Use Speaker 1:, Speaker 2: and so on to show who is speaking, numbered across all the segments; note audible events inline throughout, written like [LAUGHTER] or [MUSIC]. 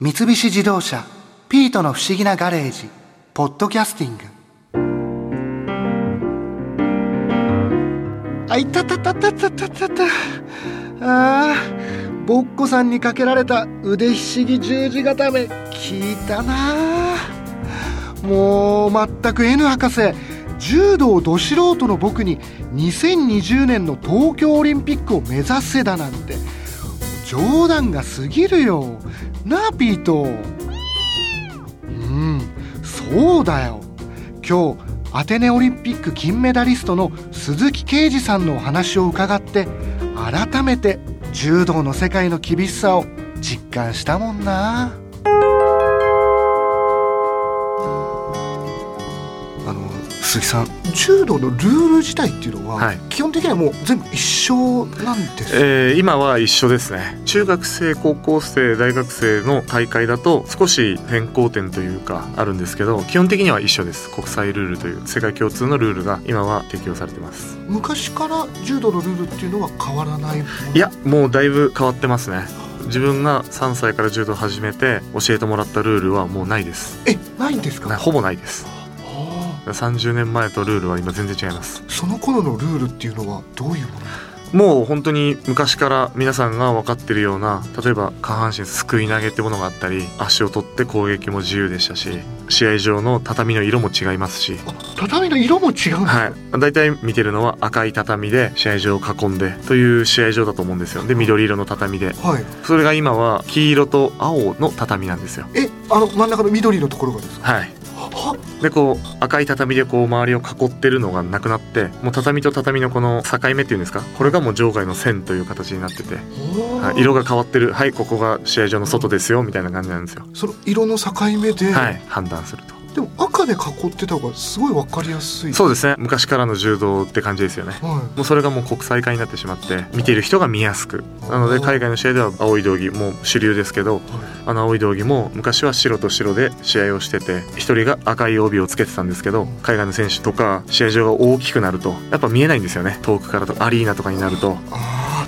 Speaker 1: 三菱自動車「ピートの不思議なガレージ」「ポッドキャスティング」あいたたたたたたたた。あーぼっこさんにかけられた腕ひしぎ十字固め。効いたなもう全く N 博士柔道ど素人の僕に2020年の東京オリンピックを目指せだなんて。冗談が過ぎるよ。なあピートうんそうだよ。今日アテネオリンピック金メダリストの鈴木啓二さんのお話を伺って改めて柔道の世界の厳しさを実感したもんな。鈴木さん。柔道のルール自体っていうのは、
Speaker 2: はい。
Speaker 1: 基本的にはもう全部一緒なんです。よ
Speaker 2: えー今は一緒ですね。中学生高校生大学生の大会だと少し変更点というかあるんですけど基本的には一緒です。国際ルールという世界共通のルールが今は適用されてます。
Speaker 1: 昔から柔道のルールっていうのは変わらない
Speaker 2: いやもうだいぶ変わってますね。自分が3歳から柔道を始めて教えてもらったルールはもうないです。
Speaker 1: えないんですか？
Speaker 2: なほぼないです。
Speaker 1: あ
Speaker 2: 30年前とルールは今全然違います。
Speaker 1: ーその頃のルールっていうのはどういうもの？
Speaker 2: もう本当に昔から皆さんが分かってるような例えば下半身すくい投げってものがあったり足を取って攻撃も自由でしたし試合上の畳の色も違いますし。
Speaker 1: あ畳の色も違うん
Speaker 2: はい。大体見てるのは赤い畳で試合場を囲んでという試合場だと思うんですよ。で緑色の畳で。
Speaker 1: はい。
Speaker 2: それが今は黄色と青の畳なんですよ。
Speaker 1: えあの真ん中の緑のところがですか？
Speaker 2: はい。
Speaker 1: は
Speaker 2: でこう赤い畳でこう周りを囲ってるのがなくなってもう畳と畳のこの境目っていうんですかこれがもう場外の線という形になってて、はい、色が変わってるはいここが試合場の外ですよみたいな感じなんですよ。
Speaker 1: その色の境目で、
Speaker 2: はい判断すると
Speaker 1: でも赤で囲ってた方がすごいわかりやすい。
Speaker 2: そうですね。昔からの柔道って感じですよね。
Speaker 1: は
Speaker 2: もうそれがもう国際化になってしまって見ている人が見やすく。なので海外の試合では青い道着もう主流ですけど
Speaker 1: い、は
Speaker 2: あの青い道着も昔は白と白で試合をしてて一人が赤い帯をつけてたんですけど海外の選手とか試合場が大きくなるとやっぱ見えないんですよね。遠くからとアリーナとかになると。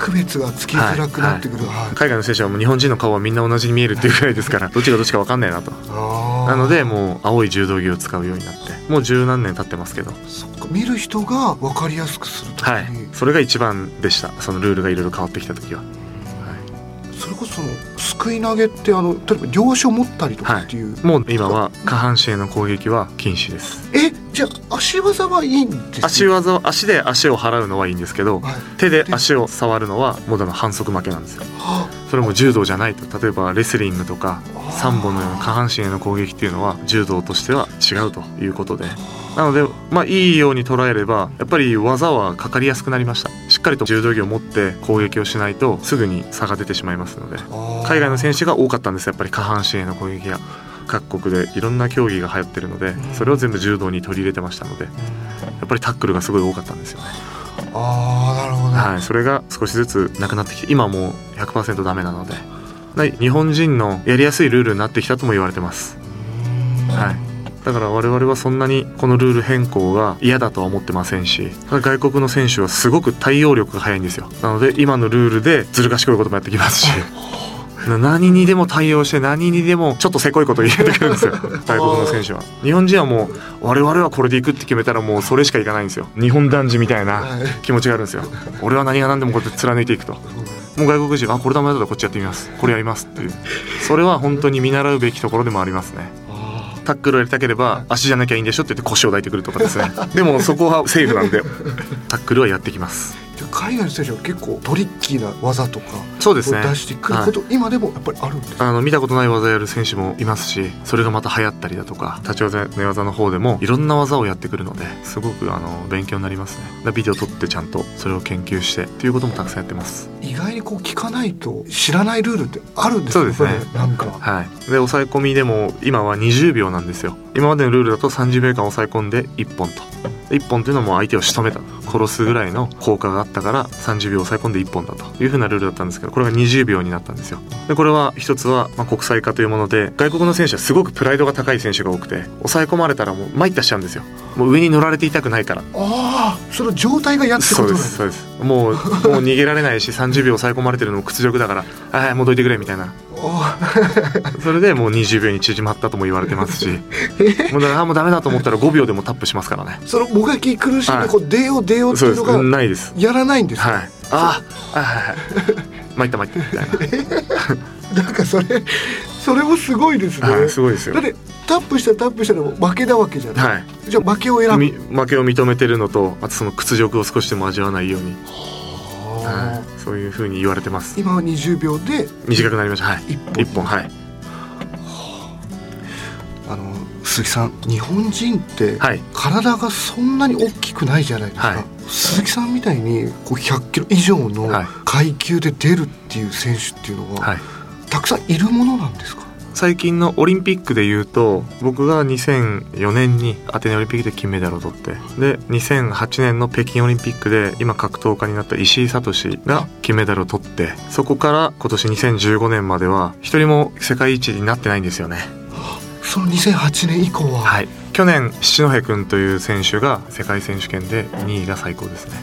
Speaker 1: 区別がつきづらくなってくる、はい。
Speaker 2: 海外の選手はもう日本人の顔はみんな同じに見えるっていうぐらいですからどっちがどっちか分かんないなとなのでもう青い柔道着を使うようになって。もう十何年経ってますけど。
Speaker 1: そっか。見る人がわかりやすくするた
Speaker 2: はい。それが一番でした。そのルールがいろいろ変わってきた時は。
Speaker 1: それこそそのすくい投げってあの例えば両手を持ったりとかっていう、
Speaker 2: もう今は下半身への攻撃は禁止です。
Speaker 1: え？じゃあ足技はいいんですね？
Speaker 2: 足技を足で足を払うのはいいんですけど
Speaker 1: はい。
Speaker 2: 手で足を触るのはもうだの反則負けなんですよ。
Speaker 1: は
Speaker 2: それも柔道じゃないと。例えばレスリングとか
Speaker 1: あ
Speaker 2: 三本のような下半身への攻撃っていうのは柔道としては違うということで。なのでまあいいように捉えればやっぱり技はかかりやすくなりました。しっかりと柔道着を持って攻撃をしないとすぐに差が出てしまいますので。
Speaker 1: あ
Speaker 2: 海外の選手が多かったんです。やっぱり下半身への攻撃が各国でいろんな競技が流行ってるのでそれを全部柔道に取り入れてましたのでやっぱりタックルがすごい多かったんですよね。
Speaker 1: あーなるほど、
Speaker 2: はい、それが少しずつなくなってきて今はもう100%ダメなので。はい日本人のやりやすいルールになってきたとも言われてます、はい、だから我々はそんなにこのルール変更が嫌だとは思ってませんし外国の選手はすごく対応力が速いんですよ。なので今のルールでずる賢いこともやってきますし。[LAUGHS] 何にでも対応して何にでもちょっとせこいことを入れてくるんですよ。外国の選手は。日本人はもう我々はこれでいくって決めたらもうそれしかいかないんですよ。日本男児みたいな気持ちがあるんですよ。俺は何が何でもこうやって貫いていくと。もう外国人あこれダメだったらこっちやってみます。これやります。っていう。それは本当に見習うべきところでもありますね。
Speaker 1: あ
Speaker 2: タックルをやりたければ足じゃなきゃいいんでしょって言って腰を抱いてくるとかですね。でもそこはセーフなんで。[LAUGHS] タックルはやってきます
Speaker 1: 海外の選手は結構トリッキーな技とか
Speaker 2: そうですね。
Speaker 1: を出してくること、今でもやっぱりあるんですか？
Speaker 2: あの見たことない技やる選手もいますしそれがまた流行ったりだとか立ち技寝技の方でもいろんな技をやってくるのですごくあの勉強になりますね。ビデオ撮ってちゃんとそれを研究してっていうこともたくさんやってます。
Speaker 1: 意外にこう聞かないと知らないルールってあるんです
Speaker 2: そうですね。
Speaker 1: なんか。
Speaker 2: はい、で抑え込みでも今は20秒なんですよ。今までのルールだと30秒間抑え込んで1本と。1本っていうのはもう相手を仕留めた殺すぐらいの効果があったから30秒抑え込んで1本だというふうなルールだったんですけどこれが20秒になったんですよ。でこれは一つはまあ国際化というもので外国の選手はすごくプライドが高い選手が多くて抑え込まれたらもう参ったしちゃうんですよ。もう上に乗られていたくないから。
Speaker 1: ああその状態が嫌ってこ
Speaker 2: そう
Speaker 1: となん
Speaker 2: ですそうですもうもう逃げられないし30秒抑え込まれてるのも屈辱だからはいはいもうどいてくれみたいな。それでもう20秒に縮まったとも言われてますし [LAUGHS] もうだもうダメだと思ったら5秒でもタップしますからね。
Speaker 1: そのもがき苦しんで
Speaker 2: はい
Speaker 1: こう出よう出ようっていううのが
Speaker 2: ないです。
Speaker 1: やらないんですか、
Speaker 2: はい。ああはいはいはい。参った参った。みたい
Speaker 1: なんかそれそれもすごいですね、
Speaker 2: な、はい、すごいですよ。
Speaker 1: だってタップしたらタップしたら負けなわけじゃない、
Speaker 2: はい。
Speaker 1: じゃあ負けを選ぶ。
Speaker 2: み負けを認めてるのとあとその屈辱を少しでも味わわないように、はい、そういうふうに言われてます。
Speaker 1: 今は20秒で
Speaker 2: 短くなりました。はい。
Speaker 1: 一本。
Speaker 2: 一本はい。
Speaker 1: あの鈴木さん日本人って
Speaker 2: はい。
Speaker 1: 体がそんなに大きくないじゃないですか、
Speaker 2: はい。
Speaker 1: 鈴木さんみたいにこう100キロ以上の
Speaker 2: はい。
Speaker 1: 階級で出るっていう選手っていうのは、
Speaker 2: はい
Speaker 1: たくさんいるものなんですか？
Speaker 2: 最近のオリンピックで言うと僕が2004年にアテネオリンピックで金メダルを取ってで2008年の北京オリンピックで今格闘家になった石井聡が金メダルを取ってそこから今年2015年までは一人も世界一になってないんですよね。
Speaker 1: その2008年以降は、
Speaker 2: はい。去年七戸君という選手が世界選手権で2位が最高ですね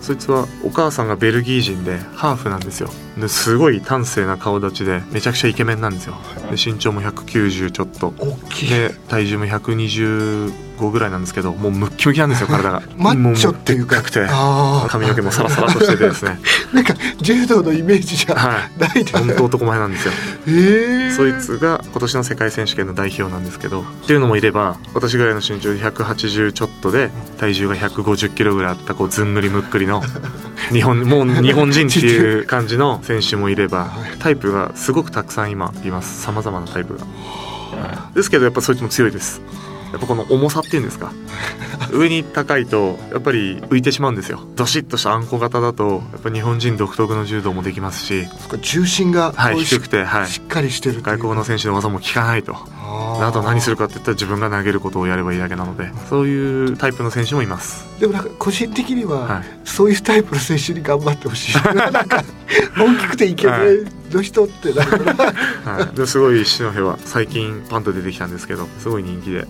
Speaker 2: そいつはお母さんがベルギー人でハーフなんですよ。ですごい端正な顔立ちでめちゃくちゃイケメンなんですよ。で身長も190ちょっと。
Speaker 1: 大きい。
Speaker 2: で体重も125ぐらいなんですけどもうムッキムキなんですよ [LAUGHS] 体が。
Speaker 1: マッチョっていうか。
Speaker 2: くて
Speaker 1: あ
Speaker 2: 髪の毛もサラサラとしててですね。
Speaker 1: あ [LAUGHS] なんか柔道のイメージじゃ
Speaker 2: はい。
Speaker 1: ないです
Speaker 2: 本当男前なんですよ。
Speaker 1: へえ
Speaker 2: そいつが今年の世界選手権の代表なんですけどっていうのもいれば私ぐらいの身長で180ちょっとで体重が150キロぐらいあったこうずんぐりむっくりの [LAUGHS] 日本もう日本人っていう感じの選手もいればタイプがすごくたくさん今います。さまざまなタイプが。ですけどやっぱそいつも強いですやっぱこの重さっていうんですか。[LAUGHS] 上に高いとやっぱり浮いてしまうんですよ。どしっとしたあんこ型だとやっぱ日本人独特の柔道もできますし。
Speaker 1: 重心が
Speaker 2: はい低くてはい。
Speaker 1: しっかりしてる
Speaker 2: 外国の選手の技も効かないと。
Speaker 1: あ
Speaker 2: と何するかって言ったら自分が投げることをやればいいだけなのでそういうタイプの選手もいます。
Speaker 1: でもなんか個人的には、
Speaker 2: はい。
Speaker 1: そういうタイプの選手に頑張ってほしい。[LAUGHS] なんか大きくてイケメンの人って
Speaker 2: はい、ですごい篠戸は最近パンと出てきたんですけどすごい人気で。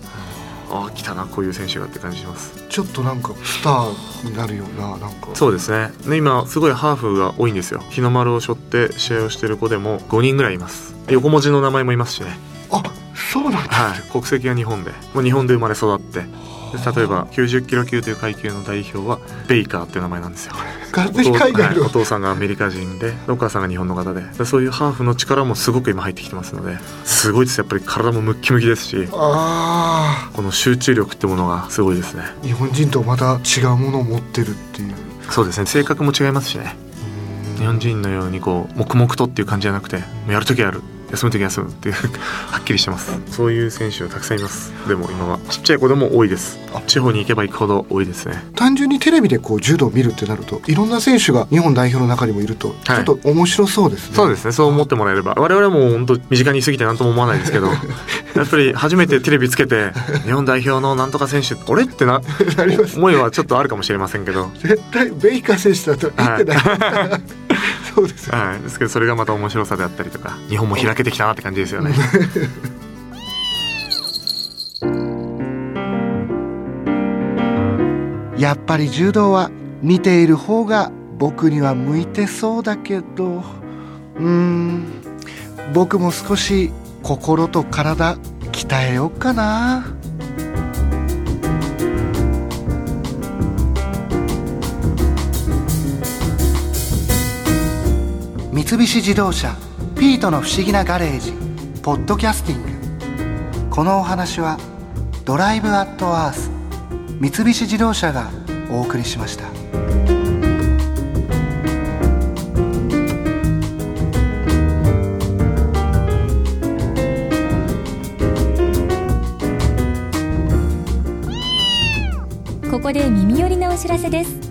Speaker 2: ああ来たなこういう選手がって感じします。
Speaker 1: ちょっとなんかスターになるようななんか。
Speaker 2: そうですね。で今すごいハーフが多いんですよ。日の丸を背負って試合をしてる子でも5人ぐらいいます。横文字の名前もいますしね。
Speaker 1: あそうなんだ、
Speaker 2: はい。国籍が日本で。もう日本で生まれ育って。で例えば90キロ級という階級の代表はベイカーっていう名前なんですよ。
Speaker 1: 完全に海外の、
Speaker 2: はい。お父さんがアメリカ人でお母さんが日本の方で。でそういうハーフの力もすごく今入ってきてますので。すごいです。やっぱり体もムッキムキですし。
Speaker 1: あ
Speaker 2: この集中力ってものがすごいですね。
Speaker 1: あ日本人とまた違うものを持ってるっていう。
Speaker 2: そうですね。性格も違いますしね。日本人のようにこう黙々とっていう感じじゃなくてやるときやる休むとき休むっていうはっきりしてます。そういう選手はたくさんいます。でも今はちっちゃい子でも多いです。地方に行けば行くほど多いですね。
Speaker 1: 単純にテレビでこう柔道を見るってなるといろんな選手が日本代表の中にもいるとちょ
Speaker 2: はい
Speaker 1: っと面白そうですね、
Speaker 2: そうですね。そう思ってもらえれば。我々はもう本当身近にいすぎて何とも思わないですけど [LAUGHS] やっぱり初めてテレビつけて日本代表のなんとか選手あれってな [LAUGHS]
Speaker 1: なります
Speaker 2: 思いはちょっとあるかもしれませんけど。
Speaker 1: 絶対ベイカー選手だと言ってない、そうですよ
Speaker 2: はい、ですけどそれがまた面白さであったりとか日本も開けてきたなって感じですよね。[LAUGHS]
Speaker 1: やっぱり柔道は見ている方が僕には向いてそうだけどうーん。僕も少し心と体鍛えようかな三菱自動車ピートの不思議なガレージポッドキャスティング。このお話はドライブアットアース三菱自動車がお送りしました。
Speaker 3: ここで耳寄りなお知らせです。